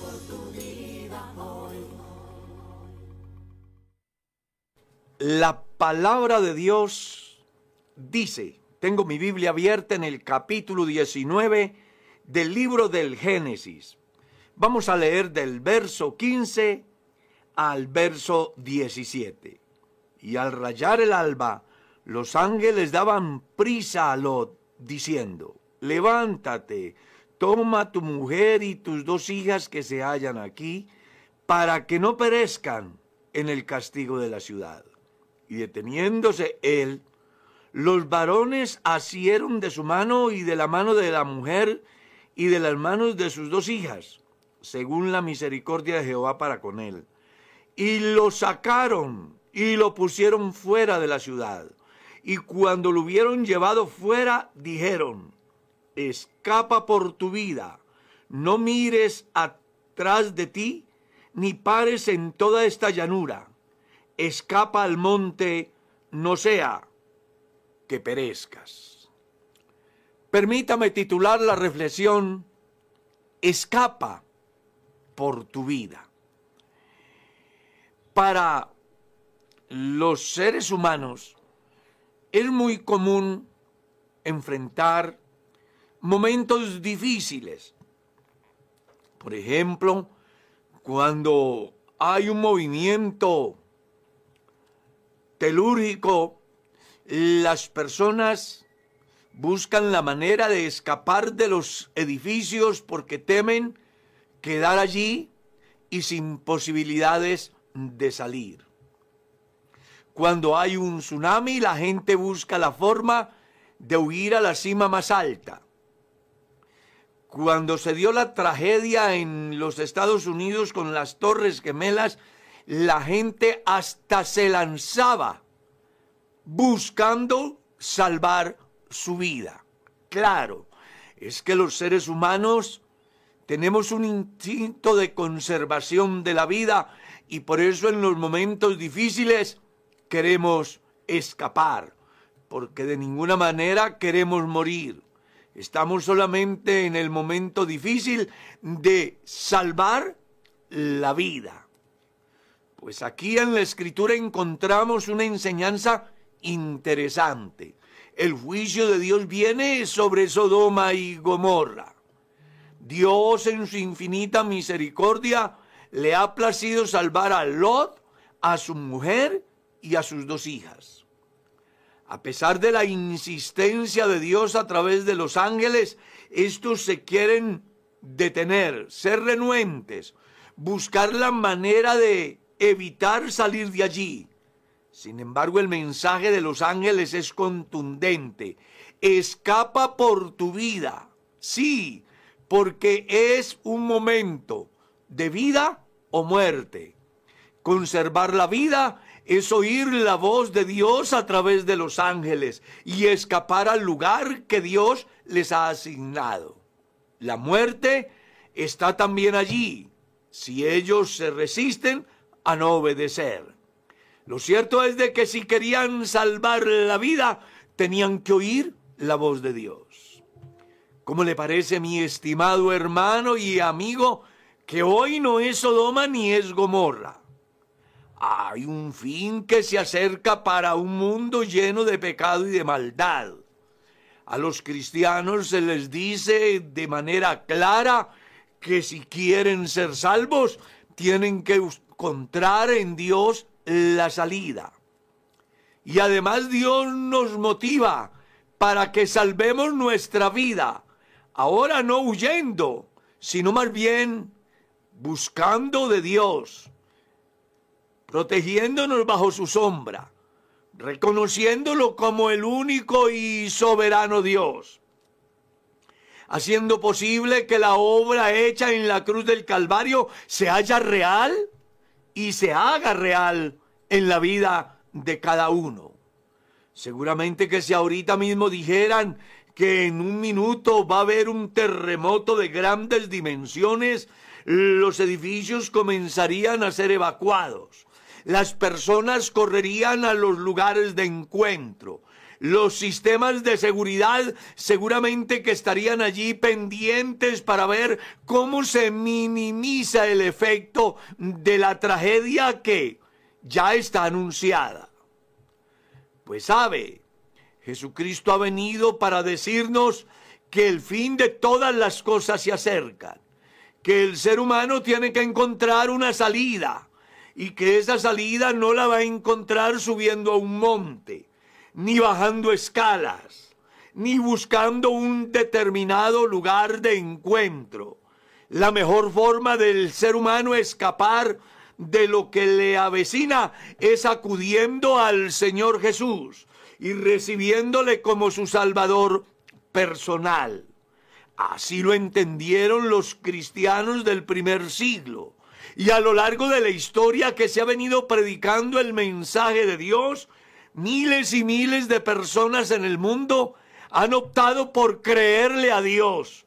por tu vida hoy. La palabra de Dios dice, tengo mi Biblia abierta en el capítulo 19 del libro del Génesis. Vamos a leer del verso 15 al verso 17. Y al rayar el alba, los ángeles daban prisa a Lot, diciendo, levántate, toma tu mujer y tus dos hijas que se hallan aquí, para que no perezcan en el castigo de la ciudad. Y deteniéndose él, los varones asieron de su mano y de la mano de la mujer y de las manos de sus dos hijas, según la misericordia de Jehová para con él. Y lo sacaron y lo pusieron fuera de la ciudad. Y cuando lo hubieron llevado fuera, dijeron, escapa por tu vida, no mires atrás de ti, ni pares en toda esta llanura escapa al monte, no sea que perezcas. Permítame titular la reflexión, escapa por tu vida. Para los seres humanos es muy común enfrentar momentos difíciles. Por ejemplo, cuando hay un movimiento telúrico, las personas buscan la manera de escapar de los edificios porque temen quedar allí y sin posibilidades de salir. Cuando hay un tsunami, la gente busca la forma de huir a la cima más alta. Cuando se dio la tragedia en los Estados Unidos con las Torres Gemelas, la gente hasta se lanzaba buscando salvar su vida. Claro, es que los seres humanos tenemos un instinto de conservación de la vida y por eso en los momentos difíciles queremos escapar, porque de ninguna manera queremos morir. Estamos solamente en el momento difícil de salvar la vida. Pues aquí en la escritura encontramos una enseñanza interesante. El juicio de Dios viene sobre Sodoma y Gomorra. Dios en su infinita misericordia le ha placido salvar a Lot, a su mujer y a sus dos hijas. A pesar de la insistencia de Dios a través de los ángeles, estos se quieren detener, ser renuentes, buscar la manera de evitar salir de allí. Sin embargo, el mensaje de los ángeles es contundente. Escapa por tu vida. Sí, porque es un momento de vida o muerte. Conservar la vida es oír la voz de Dios a través de los ángeles y escapar al lugar que Dios les ha asignado. La muerte está también allí. Si ellos se resisten, a no obedecer. Lo cierto es de que si querían salvar la vida, tenían que oír la voz de Dios. ¿Cómo le parece, mi estimado hermano y amigo, que hoy no es Sodoma ni es Gomorra? Hay un fin que se acerca para un mundo lleno de pecado y de maldad. A los cristianos se les dice de manera clara que si quieren ser salvos, tienen que encontrar en Dios la salida. Y además Dios nos motiva para que salvemos nuestra vida. Ahora no huyendo, sino más bien buscando de Dios, protegiéndonos bajo su sombra, reconociéndolo como el único y soberano Dios, haciendo posible que la obra hecha en la cruz del Calvario se haya real y se haga real en la vida de cada uno. Seguramente que si ahorita mismo dijeran que en un minuto va a haber un terremoto de grandes dimensiones, los edificios comenzarían a ser evacuados. Las personas correrían a los lugares de encuentro. los sistemas de seguridad seguramente que estarían allí pendientes para ver cómo se minimiza el efecto de la tragedia que ya está anunciada. Pues sabe, Jesucristo ha venido para decirnos que el fin de todas las cosas se acerca, que el ser humano tiene que encontrar una salida y que esa salida no la va a encontrar subiendo a un monte, ni bajando escalas, ni buscando un determinado lugar de encuentro. La mejor forma del ser humano escapar de lo que le avecina es acudiendo al Señor Jesús y recibiéndole como su Salvador personal. Así lo entendieron los cristianos del primer siglo. Y a lo largo de la historia que se ha venido predicando el mensaje de Dios, miles y miles de personas en el mundo han optado por creerle a Dios.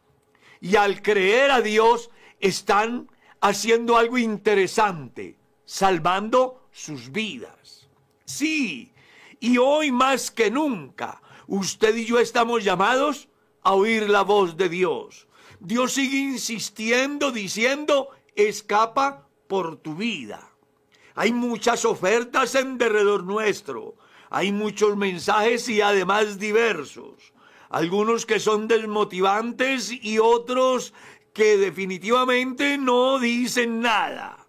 Y al creer a Dios están haciendo algo interesante, salvando sus vidas. Sí, y hoy más que nunca, usted y yo estamos llamados a oír la voz de Dios. Dios sigue insistiendo, diciendo, escapa por tu vida. Hay muchas ofertas en derredor nuestro. Hay muchos mensajes y además diversos. Algunos que son desmotivantes y otros que definitivamente no dicen nada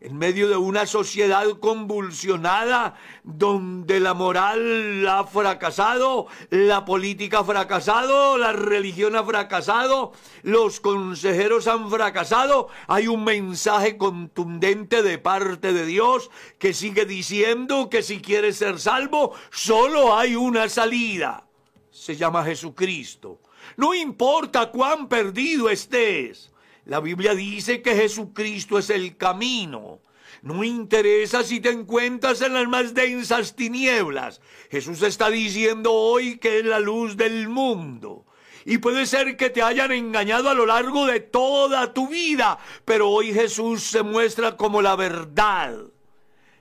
en medio de una sociedad convulsionada donde la moral ha fracasado, la política ha fracasado, la religión ha fracasado, los consejeros han fracasado, hay un mensaje contundente de parte de Dios que sigue diciendo que si quieres ser salvo, solo hay una salida. Se llama Jesucristo. No importa cuán perdido estés. La Biblia dice que Jesucristo es el camino. No interesa si te encuentras en las más densas tinieblas. Jesús está diciendo hoy que es la luz del mundo. Y puede ser que te hayan engañado a lo largo de toda tu vida, pero hoy Jesús se muestra como la verdad.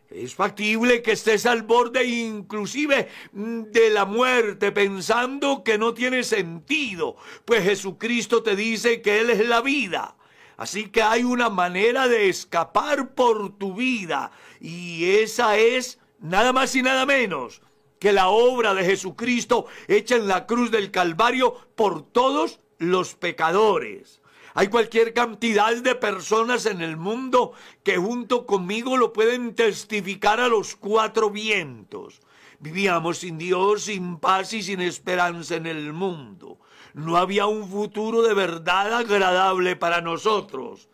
Es factible que estés al borde inclusive de la muerte pensando que no tiene sentido, pues Jesucristo te dice que Él es la vida. Así que hay una manera de escapar por tu vida y esa es nada más y nada menos que la obra de Jesucristo hecha en la cruz del Calvario por todos los pecadores. Hay cualquier cantidad de personas en el mundo que junto conmigo lo pueden testificar a los cuatro vientos. Vivíamos sin Dios, sin paz y sin esperanza en el mundo. No había un futuro de verdad agradable para nosotros.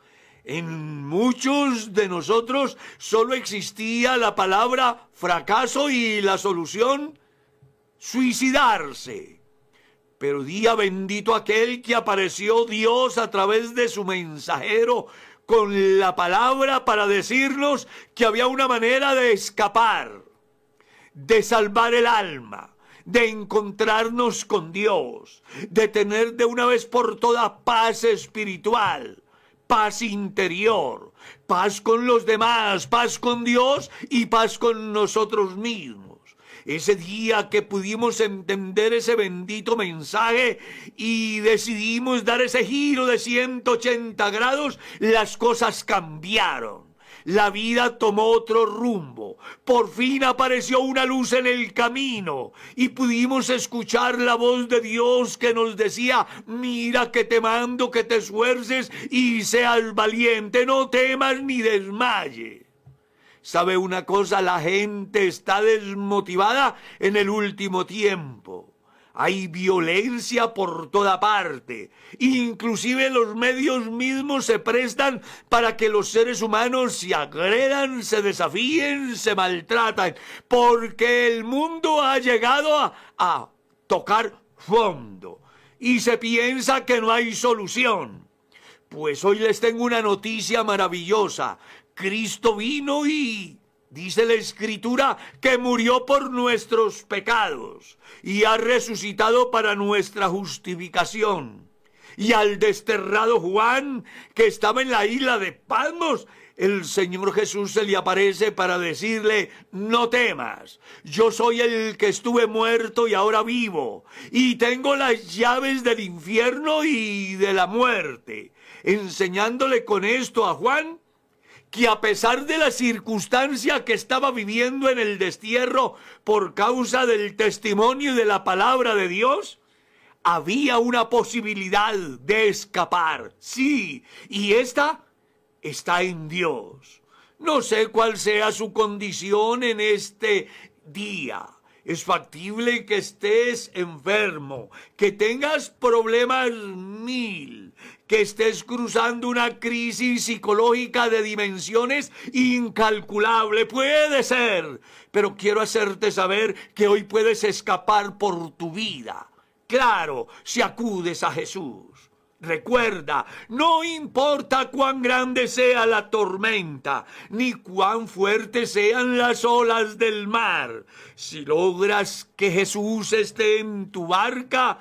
En muchos de nosotros solo existía la palabra fracaso y la solución suicidarse. Pero día bendito aquel que apareció Dios a través de su mensajero con la palabra para decirnos que había una manera de escapar, de salvar el alma, de encontrarnos con Dios, de tener de una vez por todas paz espiritual, paz interior, paz con los demás, paz con Dios y paz con nosotros mismos ese día que pudimos entender ese bendito mensaje y decidimos dar ese giro de 180 grados, las cosas cambiaron. La vida tomó otro rumbo. Por fin apareció una luz en el camino y pudimos escuchar la voz de Dios que nos decía, mira que te mando que te esfuerces y seas valiente, no temas ni desmayes. ¿Sabe una cosa? La gente está desmotivada en el último tiempo. Hay violencia por toda parte. Inclusive los medios mismos se prestan para que los seres humanos se agredan, se desafíen, se maltratan. Porque el mundo ha llegado a, a tocar fondo. Y se piensa que no hay solución. Pues hoy les tengo una noticia maravillosa. Cristo vino y dice la escritura que murió por nuestros pecados y ha resucitado para nuestra justificación. Y al desterrado Juan, que estaba en la isla de Palmos, el Señor Jesús se le aparece para decirle, no temas, yo soy el que estuve muerto y ahora vivo, y tengo las llaves del infierno y de la muerte, enseñándole con esto a Juan que a pesar de la circunstancia que estaba viviendo en el destierro por causa del testimonio y de la palabra de Dios, había una posibilidad de escapar. Sí, y esta está en Dios. No sé cuál sea su condición en este día. Es factible que estés enfermo, que tengas problemas mil, que estés cruzando una crisis psicológica de dimensiones incalculables. Puede ser, pero quiero hacerte saber que hoy puedes escapar por tu vida. Claro, si acudes a Jesús. Recuerda, no importa cuán grande sea la tormenta, ni cuán fuertes sean las olas del mar, si logras que Jesús esté en tu barca,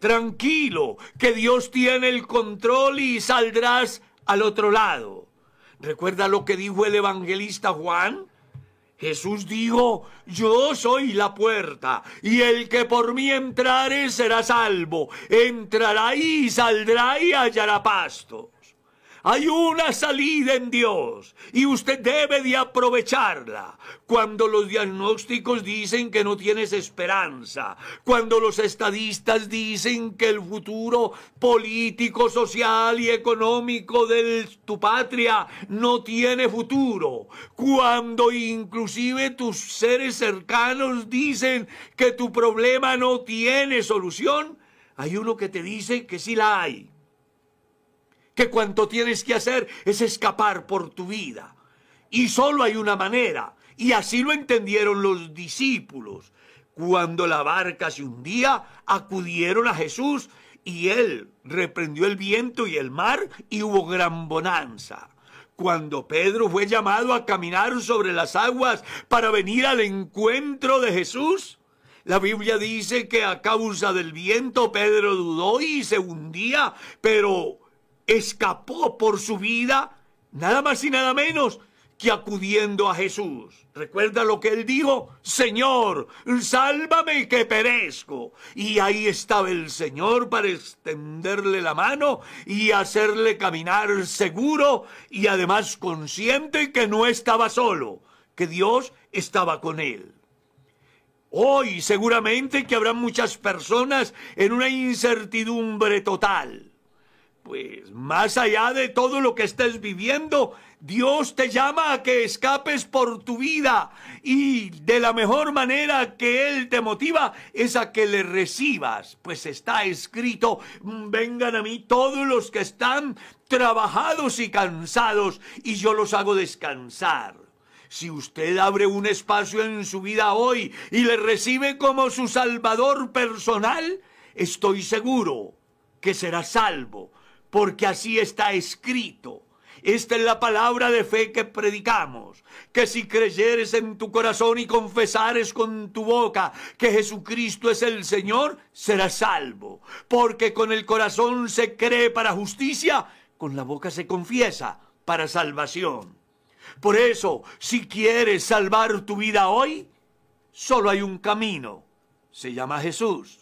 tranquilo, que Dios tiene el control y saldrás al otro lado. ¿Recuerda lo que dijo el evangelista Juan? Jesús dijo, yo soy la puerta, y el que por mí entrare será salvo, entrará y saldrá y hallará pasto. Hay una salida en Dios y usted debe de aprovecharla. Cuando los diagnósticos dicen que no tienes esperanza, cuando los estadistas dicen que el futuro político, social y económico de tu patria no tiene futuro, cuando inclusive tus seres cercanos dicen que tu problema no tiene solución, hay uno que te dice que sí la hay que cuanto tienes que hacer es escapar por tu vida. Y solo hay una manera, y así lo entendieron los discípulos. Cuando la barca se hundía, acudieron a Jesús y él reprendió el viento y el mar y hubo gran bonanza. Cuando Pedro fue llamado a caminar sobre las aguas para venir al encuentro de Jesús, la Biblia dice que a causa del viento Pedro dudó y se hundía, pero escapó por su vida nada más y nada menos que acudiendo a Jesús. ¿Recuerda lo que él dijo? Señor, sálvame que perezco. Y ahí estaba el Señor para extenderle la mano y hacerle caminar seguro y además consciente que no estaba solo, que Dios estaba con él. Hoy seguramente que habrá muchas personas en una incertidumbre total pues más allá de todo lo que estés viviendo, Dios te llama a que escapes por tu vida. Y de la mejor manera que Él te motiva es a que le recibas, pues está escrito, vengan a mí todos los que están trabajados y cansados y yo los hago descansar. Si usted abre un espacio en su vida hoy y le recibe como su salvador personal, estoy seguro que será salvo porque así está escrito. Esta es la palabra de fe que predicamos, que si creyeres en tu corazón y confesares con tu boca que Jesucristo es el Señor, serás salvo, porque con el corazón se cree para justicia, con la boca se confiesa para salvación. Por eso, si quieres salvar tu vida hoy, solo hay un camino, se llama Jesús.